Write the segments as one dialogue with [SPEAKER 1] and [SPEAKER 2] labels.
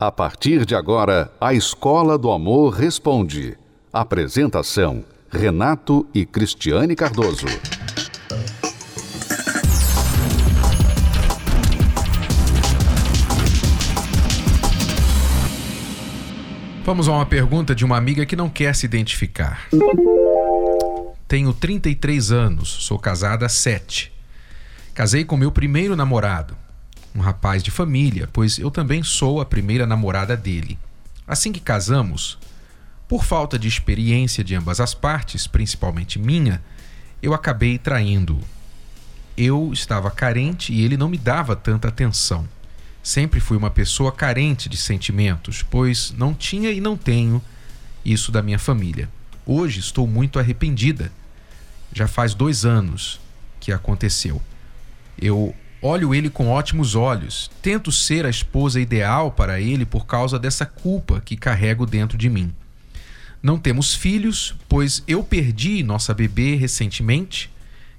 [SPEAKER 1] A partir de agora, a Escola do Amor Responde. Apresentação: Renato e Cristiane Cardoso.
[SPEAKER 2] Vamos a uma pergunta de uma amiga que não quer se identificar. Tenho 33 anos, sou casada há 7. Casei com meu primeiro namorado um rapaz de família, pois eu também sou a primeira namorada dele. Assim que casamos, por falta de experiência de ambas as partes, principalmente minha, eu acabei traindo-o. Eu estava carente e ele não me dava tanta atenção. Sempre fui uma pessoa carente de sentimentos, pois não tinha e não tenho isso da minha família. Hoje estou muito arrependida. Já faz dois anos que aconteceu. Eu Olho ele com ótimos olhos. Tento ser a esposa ideal para ele por causa dessa culpa que carrego dentro de mim. Não temos filhos, pois eu perdi nossa bebê recentemente.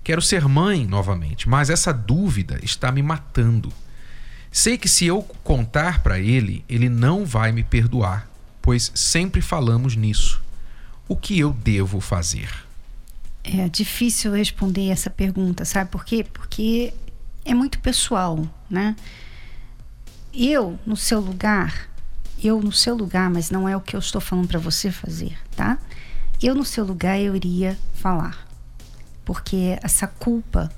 [SPEAKER 2] Quero ser mãe novamente, mas essa dúvida está me matando. Sei que se eu contar para ele, ele não vai me perdoar, pois sempre falamos nisso. O que eu devo fazer?
[SPEAKER 3] É difícil responder essa pergunta, sabe por quê? Porque é muito pessoal, né? Eu, no seu lugar, eu no seu lugar, mas não é o que eu estou falando para você fazer, tá? Eu no seu lugar eu iria falar. Porque essa culpa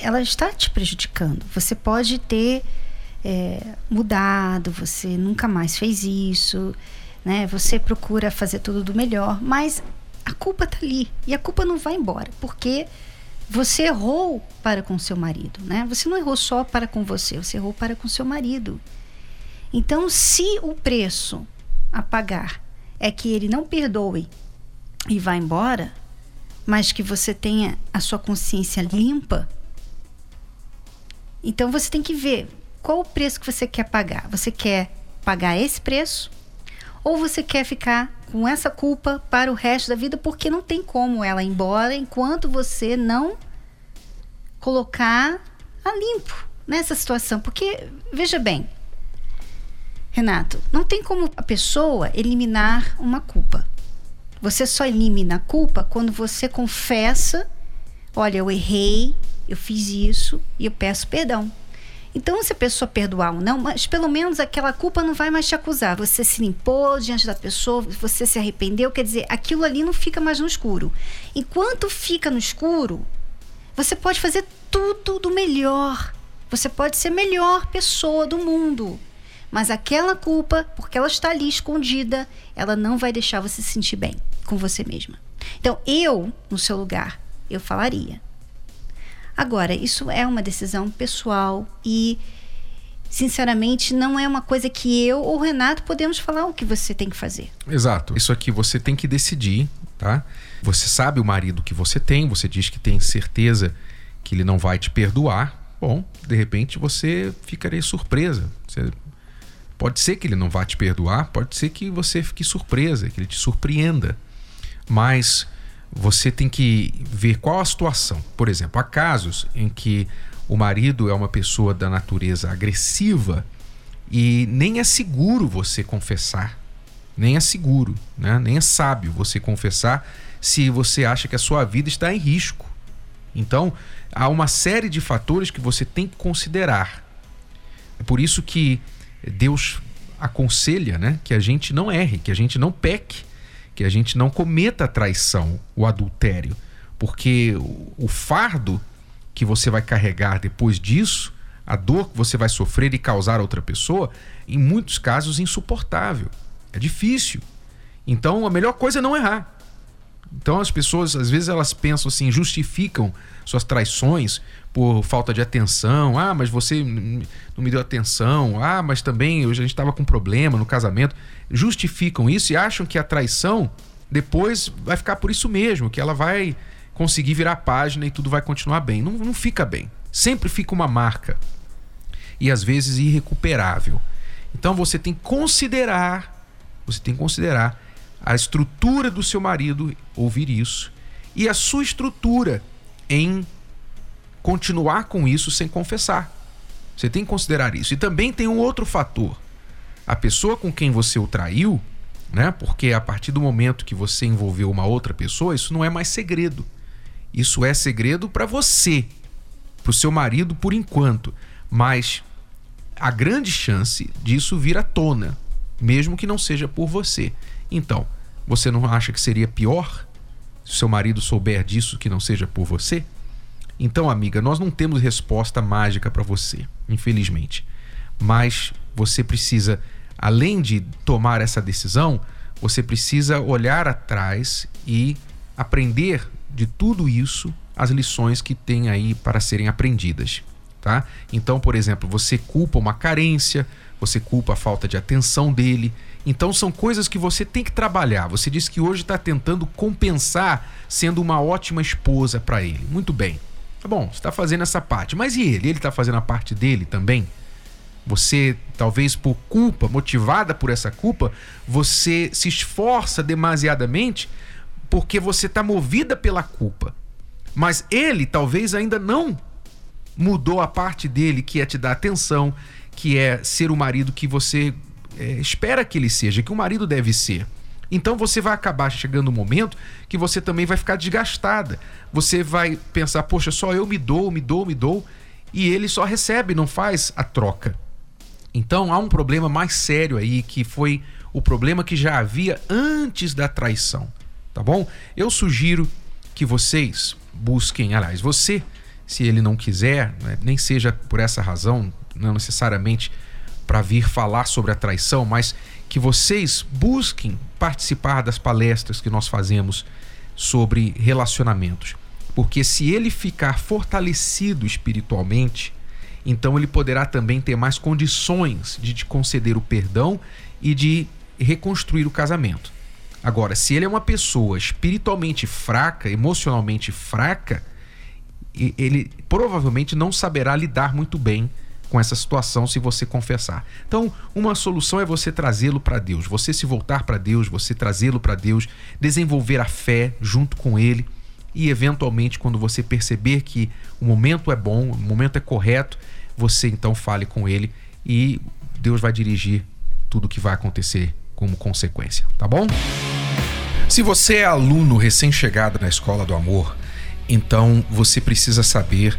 [SPEAKER 3] ela está te prejudicando. Você pode ter é, mudado, você nunca mais fez isso, né? Você procura fazer tudo do melhor, mas a culpa tá ali e a culpa não vai embora, porque você errou para com seu marido, né? Você não errou só para com você, você errou para com seu marido. Então, se o preço a pagar é que ele não perdoe e vá embora, mas que você tenha a sua consciência limpa, então você tem que ver qual o preço que você quer pagar. Você quer pagar esse preço ou você quer ficar com essa culpa para o resto da vida porque não tem como ela ir embora enquanto você não colocar a limpo nessa situação. Porque, veja bem, Renato, não tem como a pessoa eliminar uma culpa. Você só elimina a culpa quando você confessa: olha, eu errei, eu fiz isso e eu peço perdão. Então, se a pessoa perdoar ou não, mas pelo menos aquela culpa não vai mais te acusar. Você se limpou diante da pessoa, você se arrependeu, quer dizer, aquilo ali não fica mais no escuro. Enquanto fica no escuro, você pode fazer tudo do melhor. Você pode ser a melhor pessoa do mundo. Mas aquela culpa, porque ela está ali escondida, ela não vai deixar você se sentir bem com você mesma. Então, eu, no seu lugar, eu falaria: Agora, isso é uma decisão pessoal e, sinceramente, não é uma coisa que eu ou o Renato podemos falar o que você tem que fazer.
[SPEAKER 2] Exato. Isso aqui você tem que decidir, tá? Você sabe o marido que você tem, você diz que tem certeza que ele não vai te perdoar. Bom, de repente você ficaria surpresa. Você... Pode ser que ele não vá te perdoar, pode ser que você fique surpresa, que ele te surpreenda. Mas você tem que ver qual a situação. Por exemplo, há casos em que o marido é uma pessoa da natureza agressiva e nem é seguro você confessar, nem é seguro, né? nem é sábio você confessar se você acha que a sua vida está em risco. Então, há uma série de fatores que você tem que considerar. É por isso que Deus aconselha né, que a gente não erre, que a gente não peque que a gente não cometa a traição, o adultério, porque o fardo que você vai carregar depois disso, a dor que você vai sofrer e causar a outra pessoa, em muitos casos insuportável. É difícil. Então a melhor coisa é não errar. Então as pessoas, às vezes, elas pensam assim, justificam suas traições por falta de atenção. Ah, mas você não me deu atenção. Ah, mas também a gente estava com problema no casamento. Justificam isso e acham que a traição depois vai ficar por isso mesmo, que ela vai conseguir virar página e tudo vai continuar bem. Não, não fica bem. Sempre fica uma marca. E às vezes irrecuperável. Então você tem que considerar, você tem que considerar a estrutura do seu marido ouvir isso e a sua estrutura em continuar com isso sem confessar. Você tem que considerar isso. E também tem um outro fator. a pessoa com quem você o traiu, né? Porque a partir do momento que você envolveu uma outra pessoa, isso não é mais segredo. Isso é segredo para você, para o seu marido por enquanto, mas a grande chance disso vir à tona, mesmo que não seja por você. Então, você não acha que seria pior se seu marido souber disso que não seja por você? Então, amiga, nós não temos resposta mágica para você, infelizmente. Mas você precisa, além de tomar essa decisão, você precisa olhar atrás e aprender de tudo isso as lições que tem aí para serem aprendidas, tá? Então, por exemplo, você culpa uma carência, você culpa a falta de atenção dele. Então são coisas que você tem que trabalhar. Você disse que hoje está tentando compensar sendo uma ótima esposa para ele. Muito bem. Tá bom, você está fazendo essa parte. Mas e ele? Ele está fazendo a parte dele também? Você, talvez por culpa, motivada por essa culpa, você se esforça demasiadamente porque você está movida pela culpa. Mas ele talvez ainda não mudou a parte dele, que é te dar atenção, que é ser o marido que você é, espera que ele seja, que o marido deve ser. Então você vai acabar chegando um momento que você também vai ficar desgastada. Você vai pensar, poxa, só eu me dou, me dou, me dou, e ele só recebe, não faz a troca. Então há um problema mais sério aí, que foi o problema que já havia antes da traição, tá bom? Eu sugiro que vocês busquem, aliás, você, se ele não quiser, né, nem seja por essa razão, não necessariamente para vir falar sobre a traição, mas que vocês busquem participar das palestras que nós fazemos sobre relacionamentos. Porque se ele ficar fortalecido espiritualmente, então ele poderá também ter mais condições de te conceder o perdão e de reconstruir o casamento. Agora, se ele é uma pessoa espiritualmente fraca, emocionalmente fraca, ele provavelmente não saberá lidar muito bem com essa situação se você confessar. Então, uma solução é você trazê-lo para Deus, você se voltar para Deus, você trazê-lo para Deus, desenvolver a fé junto com ele e eventualmente quando você perceber que o momento é bom, o momento é correto, você então fale com ele e Deus vai dirigir tudo o que vai acontecer como consequência, tá bom? Se você é aluno recém-chegado na Escola do Amor, então você precisa saber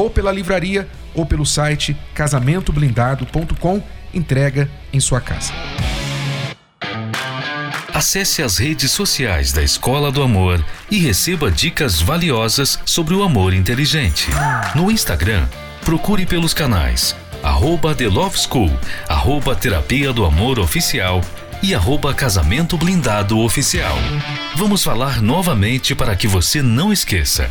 [SPEAKER 2] Ou pela livraria ou pelo site casamentoblindado.com, entrega em sua casa.
[SPEAKER 4] Acesse as redes sociais da Escola do Amor e receba dicas valiosas sobre o amor inteligente. No Instagram, procure pelos canais arroba The Love School, arroba Terapia do Amor Oficial e arroba Casamento Blindado Oficial. Vamos falar novamente para que você não esqueça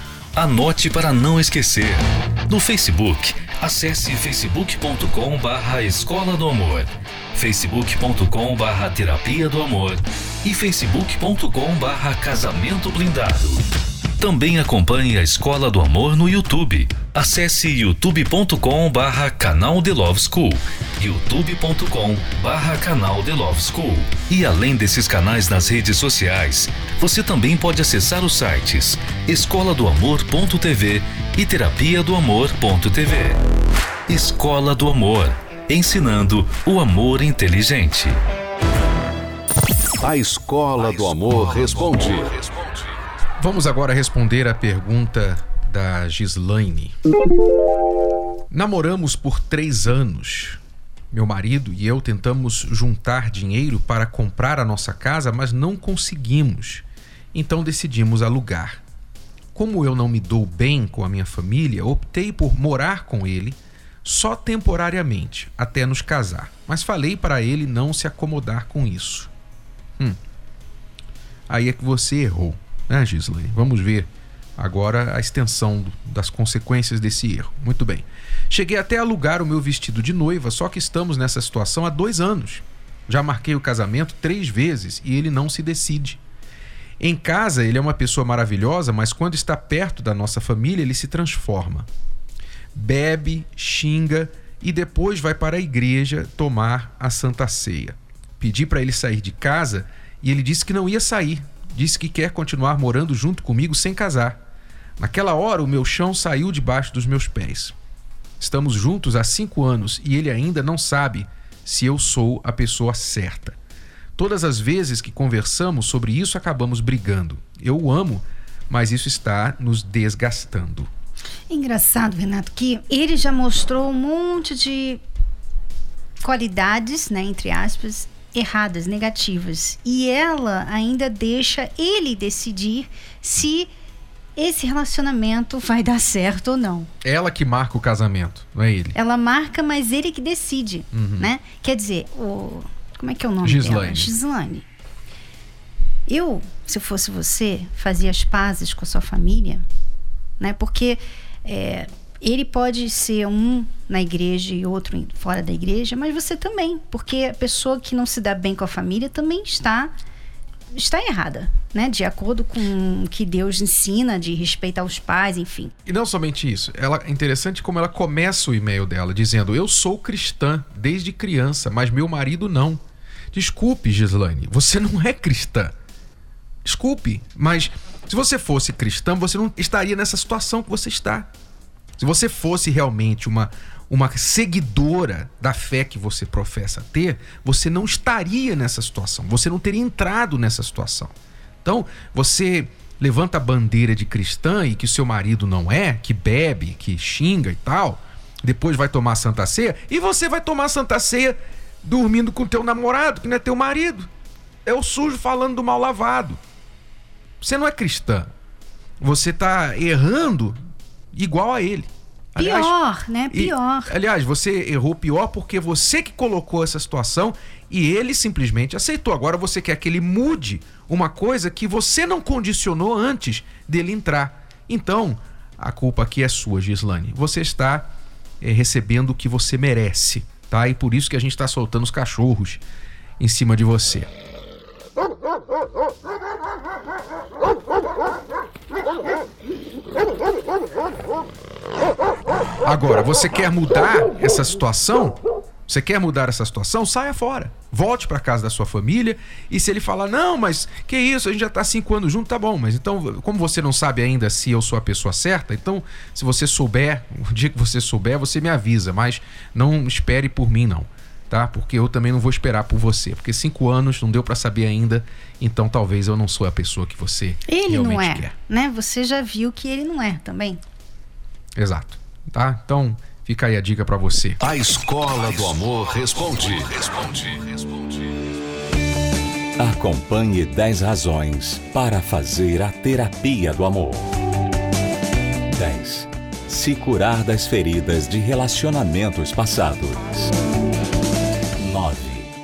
[SPEAKER 4] Anote para não esquecer. No Facebook, acesse facebook.com barra Escola do Amor facebook.com barra terapia do amor e facebook.com barra casamento blindado. Também acompanhe a Escola do Amor no YouTube. Acesse youtube.com barra canal The Love School, youtube.com barra canal The Love School. E além desses canais nas redes sociais, você também pode acessar os sites escola do amor.tv e terapia do amor.tv. Escola do Amor, ensinando o amor inteligente.
[SPEAKER 1] A Escola do Amor Responde.
[SPEAKER 2] Vamos agora responder a pergunta da Gislaine. Namoramos por três anos. Meu marido e eu tentamos juntar dinheiro para comprar a nossa casa, mas não conseguimos. Então decidimos alugar. Como eu não me dou bem com a minha família, optei por morar com ele só temporariamente, até nos casar. Mas falei para ele não se acomodar com isso. Hum. Aí é que você errou, né, Gislaine? Vamos ver agora a extensão das consequências desse erro. Muito bem. Cheguei até a alugar o meu vestido de noiva, só que estamos nessa situação há dois anos. Já marquei o casamento três vezes e ele não se decide. Em casa, ele é uma pessoa maravilhosa, mas quando está perto da nossa família, ele se transforma. Bebe, xinga e depois vai para a igreja tomar a Santa Ceia. Pedi para ele sair de casa e ele disse que não ia sair. Disse que quer continuar morando junto comigo sem casar. Naquela hora, o meu chão saiu debaixo dos meus pés. Estamos juntos há cinco anos e ele ainda não sabe se eu sou a pessoa certa. Todas as vezes que conversamos sobre isso, acabamos brigando. Eu o amo, mas isso está nos desgastando.
[SPEAKER 3] Engraçado, Renato, que ele já mostrou um monte de qualidades, né, entre aspas, erradas, negativas. E ela ainda deixa ele decidir se esse relacionamento vai dar certo ou não.
[SPEAKER 2] Ela que marca o casamento, não é ele.
[SPEAKER 3] Ela marca, mas ele que decide,
[SPEAKER 2] Uhum.
[SPEAKER 3] né? Quer dizer, o como é que é o nome
[SPEAKER 2] Gislaine.
[SPEAKER 3] dela? Gislaine. Eu, se fosse você, fazia as pazes com a sua família, né? Porque é, ele pode ser um na igreja e outro fora da igreja, mas você também, porque a pessoa que não se dá bem com a família também está está errada, né? De acordo com o que Deus ensina de respeitar os pais, enfim.
[SPEAKER 2] E não somente isso, ela é interessante como ela começa o e-mail dela dizendo: "Eu sou cristã desde criança, mas meu marido não". Desculpe, Gislaine, você não é cristã. Desculpe, mas se você fosse cristã, você não estaria nessa situação que você está. Se você fosse realmente uma uma seguidora da fé que você professa ter, você não estaria nessa situação. Você não teria entrado nessa situação. Então, você levanta a bandeira de cristã e que o seu marido não é, que bebe, que xinga e tal, depois vai tomar Santa Ceia, e você vai tomar Santa Ceia dormindo com teu namorado, que não é teu marido. É o sujo falando do mal lavado. Você não é cristã. Você está errando igual a ele. Aliás,
[SPEAKER 3] Pior, né?
[SPEAKER 2] e,
[SPEAKER 3] Pior.
[SPEAKER 2] aliás, você errou pior porque você que colocou essa situação e ele simplesmente aceitou. Agora você quer que ele mude uma coisa que você não condicionou antes dele entrar. Então, a culpa aqui é sua, Gislane. Você está eh, recebendo o que você merece, tá? E por isso que a gente está soltando os cachorros em cima de você. Agora, você quer mudar essa situação? Você quer mudar essa situação? Saia fora. Volte para casa da sua família. E se ele falar, não, mas que isso, a gente já tá cinco anos junto, tá bom. Mas então, como você não sabe ainda se eu sou a pessoa certa, então, se você souber, o dia que você souber, você me avisa. Mas não espere por mim, não. Tá? Porque eu também não vou esperar por você. Porque cinco anos não deu para saber ainda. Então, talvez eu não sou a pessoa que você
[SPEAKER 3] Ele não
[SPEAKER 2] realmente
[SPEAKER 3] é,
[SPEAKER 2] quer.
[SPEAKER 3] né? Você já viu que ele não é também.
[SPEAKER 2] Exato. Tá? Então, fica aí a dica para você.
[SPEAKER 1] A Escola do Amor Responde.
[SPEAKER 5] Acompanhe 10 razões para fazer a terapia do amor. 10. Se curar das feridas de relacionamentos passados.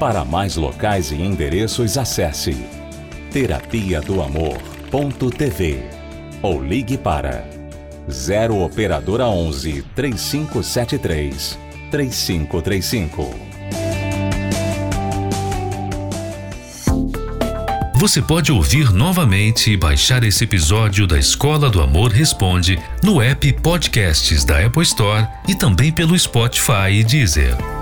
[SPEAKER 5] Para mais locais e endereços, acesse terapia do amor.tv ou ligue para 0 operadora 11 3573 3535.
[SPEAKER 4] Você pode ouvir novamente e baixar esse episódio da Escola do Amor Responde no app Podcasts da Apple Store e também pelo Spotify e Deezer.